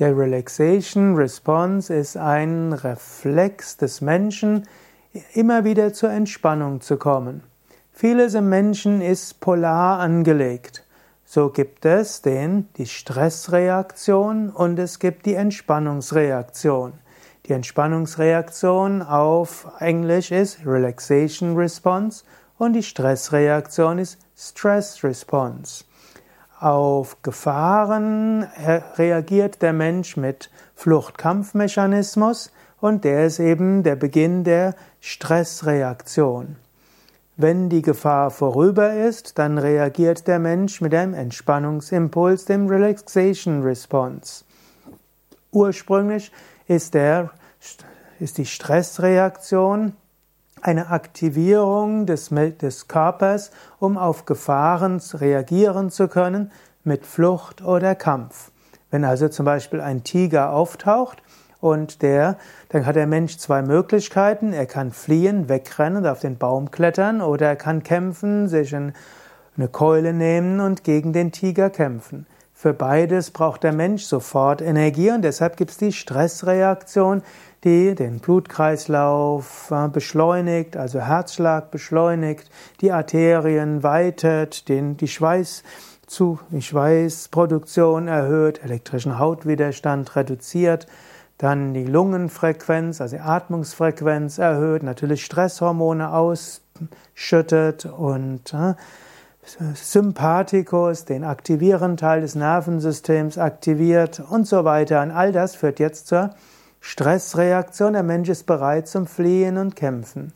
Der Relaxation Response ist ein Reflex des Menschen, immer wieder zur Entspannung zu kommen. Vieles im Menschen ist polar angelegt. So gibt es den, die Stressreaktion und es gibt die Entspannungsreaktion. Die Entspannungsreaktion auf Englisch ist Relaxation Response und die Stressreaktion ist Stress Response. Auf Gefahren reagiert der Mensch mit Flucht-Kampf-Mechanismus und der ist eben der Beginn der Stressreaktion. Wenn die Gefahr vorüber ist, dann reagiert der Mensch mit einem Entspannungsimpuls, dem Relaxation Response. Ursprünglich ist, der, ist die Stressreaktion eine Aktivierung des, des Körpers, um auf Gefahren reagieren zu können mit Flucht oder Kampf. Wenn also zum Beispiel ein Tiger auftaucht und der, dann hat der Mensch zwei Möglichkeiten. Er kann fliehen, wegrennen und auf den Baum klettern oder er kann kämpfen, sich eine Keule nehmen und gegen den Tiger kämpfen. Für beides braucht der Mensch sofort Energie und deshalb gibt es die Stressreaktion, die den Blutkreislauf äh, beschleunigt, also Herzschlag beschleunigt, die Arterien weitet, den, die Schweiß zu, die Schweißproduktion erhöht, elektrischen Hautwiderstand reduziert, dann die Lungenfrequenz, also die Atmungsfrequenz erhöht, natürlich Stresshormone ausschüttet und äh, Sympathikus, den aktivierenden Teil des Nervensystems aktiviert und so weiter. Und all das führt jetzt zur Stressreaktion. Der Mensch ist bereit zum Fliehen und Kämpfen.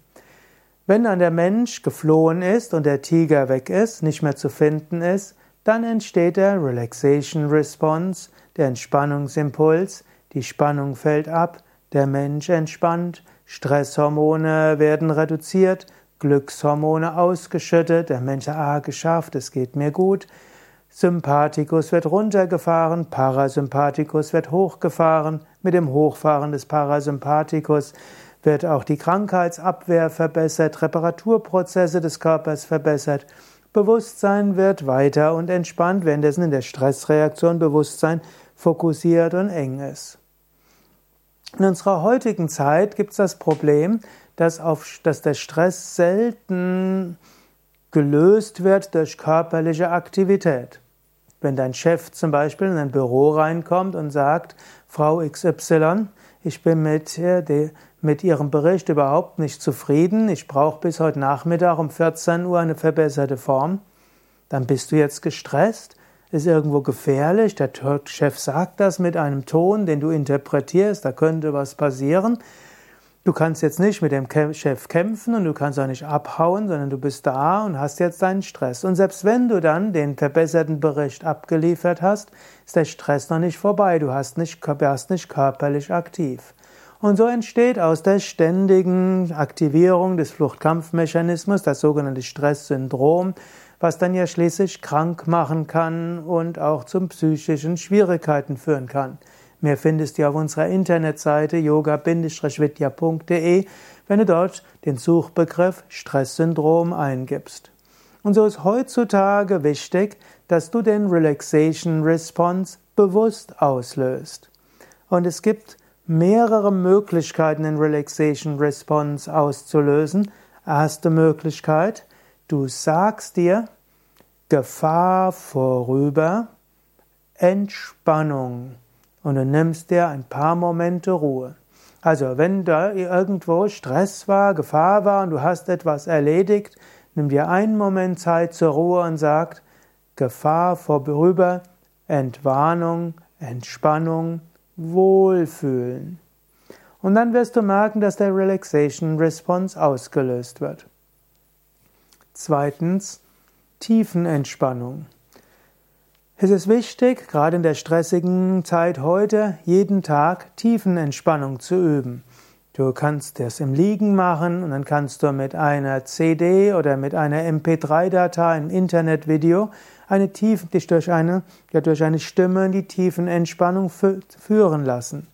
Wenn dann der Mensch geflohen ist und der Tiger weg ist, nicht mehr zu finden ist, dann entsteht der Relaxation Response, der Entspannungsimpuls, die Spannung fällt ab, der Mensch entspannt, Stresshormone werden reduziert, Glückshormone ausgeschüttet, der Mensch sagt, ah, geschafft, es geht mir gut. Sympathikus wird runtergefahren, Parasympathikus wird hochgefahren. Mit dem Hochfahren des Parasympathikus wird auch die Krankheitsabwehr verbessert, Reparaturprozesse des Körpers verbessert. Bewusstsein wird weiter und entspannt, währenddessen in der Stressreaktion Bewusstsein fokussiert und eng ist. In unserer heutigen Zeit gibt es das Problem, dass, auf, dass der Stress selten gelöst wird durch körperliche Aktivität. Wenn dein Chef zum Beispiel in ein Büro reinkommt und sagt, Frau XY, ich bin mit, mit Ihrem Bericht überhaupt nicht zufrieden, ich brauche bis heute Nachmittag um 14 Uhr eine verbesserte Form, dann bist du jetzt gestresst, ist irgendwo gefährlich, der Chef sagt das mit einem Ton, den du interpretierst, da könnte was passieren, Du kannst jetzt nicht mit dem Chef kämpfen und du kannst auch nicht abhauen, sondern du bist da und hast jetzt deinen Stress. Und selbst wenn du dann den verbesserten Bericht abgeliefert hast, ist der Stress noch nicht vorbei. Du hast nicht, warst nicht körperlich aktiv. Und so entsteht aus der ständigen Aktivierung des Fluchtkampfmechanismus das sogenannte Stresssyndrom, was dann ja schließlich krank machen kann und auch zu psychischen Schwierigkeiten führen kann. Mehr findest du auf unserer Internetseite yoga-vidya.de, wenn du dort den Suchbegriff Stresssyndrom eingibst. Und so ist heutzutage wichtig, dass du den Relaxation Response bewusst auslöst. Und es gibt mehrere Möglichkeiten, den Relaxation Response auszulösen. Erste Möglichkeit, du sagst dir Gefahr vorüber, Entspannung und du nimmst dir ein paar Momente Ruhe. Also, wenn da irgendwo Stress war, Gefahr war und du hast etwas erledigt, nimm dir einen Moment Zeit zur Ruhe und sag Gefahr vorüber, Entwarnung, Entspannung, Wohlfühlen. Und dann wirst du merken, dass der Relaxation Response ausgelöst wird. Zweitens, Tiefenentspannung. Es ist wichtig, gerade in der stressigen Zeit heute, jeden Tag Tiefenentspannung zu üben. Du kannst das im Liegen machen und dann kannst du mit einer CD oder mit einer MP3-Datei, einem Internetvideo, eine tiefen, dich durch eine, ja, durch eine Stimme in die Tiefenentspannung führen lassen.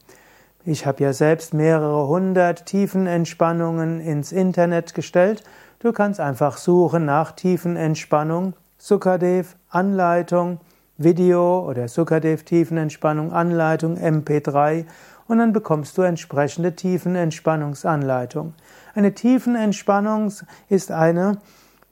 Ich habe ja selbst mehrere hundert Tiefenentspannungen ins Internet gestellt. Du kannst einfach suchen nach Tiefenentspannung, Sukadev, Anleitung, Video oder Sukadev Tiefenentspannung Anleitung MP3 und dann bekommst du entsprechende Tiefenentspannungsanleitung. Eine Tiefenentspannung ist eine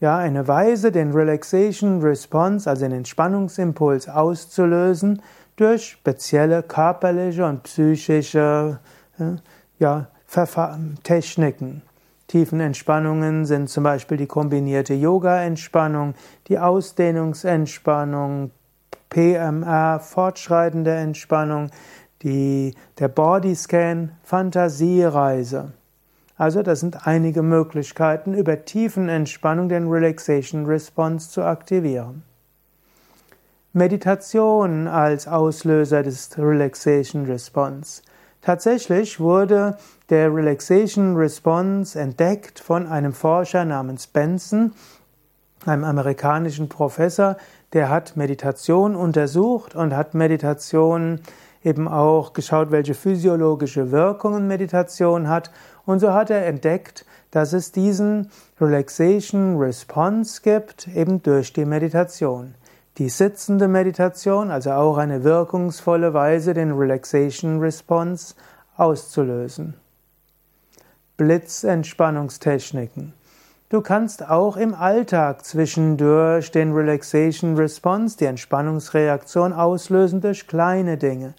ja, eine Weise, den Relaxation Response, also den Entspannungsimpuls auszulösen durch spezielle körperliche und psychische ja, Techniken. Tiefenentspannungen sind zum Beispiel die kombinierte Yoga-Entspannung, die Ausdehnungsentspannung, PMR, fortschreitende Entspannung, die, der Bodyscan, Fantasiereise. Also das sind einige Möglichkeiten, über Tiefenentspannung den Relaxation Response zu aktivieren. Meditation als Auslöser des Relaxation Response. Tatsächlich wurde der Relaxation Response entdeckt von einem Forscher namens Benson, einem amerikanischen Professor, der hat Meditation untersucht und hat Meditation eben auch geschaut, welche physiologische Wirkungen Meditation hat. Und so hat er entdeckt, dass es diesen Relaxation Response gibt, eben durch die Meditation. Die sitzende Meditation, also auch eine wirkungsvolle Weise, den Relaxation Response auszulösen. Blitzentspannungstechniken. Du kannst auch im Alltag zwischendurch den Relaxation Response, die Entspannungsreaktion auslösen durch kleine Dinge.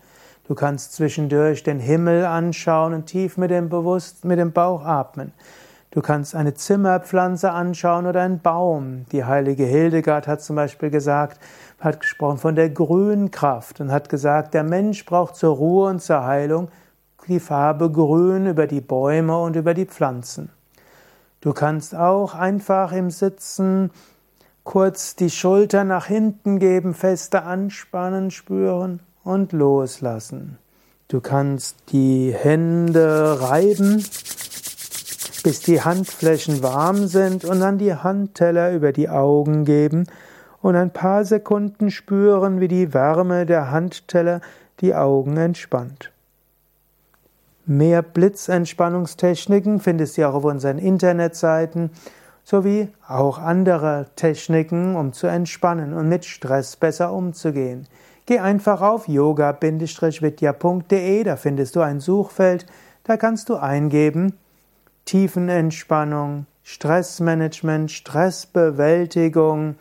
Du kannst zwischendurch den Himmel anschauen und tief mit dem Bewusst, mit dem Bauch atmen. Du kannst eine Zimmerpflanze anschauen oder einen Baum. Die heilige Hildegard hat zum Beispiel gesagt, hat gesprochen von der Grünkraft und hat gesagt, der Mensch braucht zur Ruhe und zur Heilung die Farbe Grün über die Bäume und über die Pflanzen. Du kannst auch einfach im Sitzen kurz die Schulter nach hinten geben, feste anspannen, spüren und loslassen. Du kannst die Hände reiben bis die Handflächen warm sind und dann die Handteller über die Augen geben und ein paar Sekunden spüren, wie die Wärme der Handteller die Augen entspannt. Mehr Blitzentspannungstechniken findest du auch auf unseren Internetseiten sowie auch andere Techniken, um zu entspannen und mit Stress besser umzugehen. Geh einfach auf yoga-vidya.de, da findest du ein Suchfeld, da kannst du eingeben Tiefenentspannung, Stressmanagement, Stressbewältigung,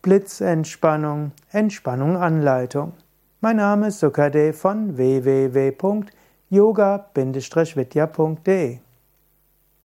Blitzentspannung, Entspannung Anleitung. Mein Name ist Sukade von www.yoga-vidya.de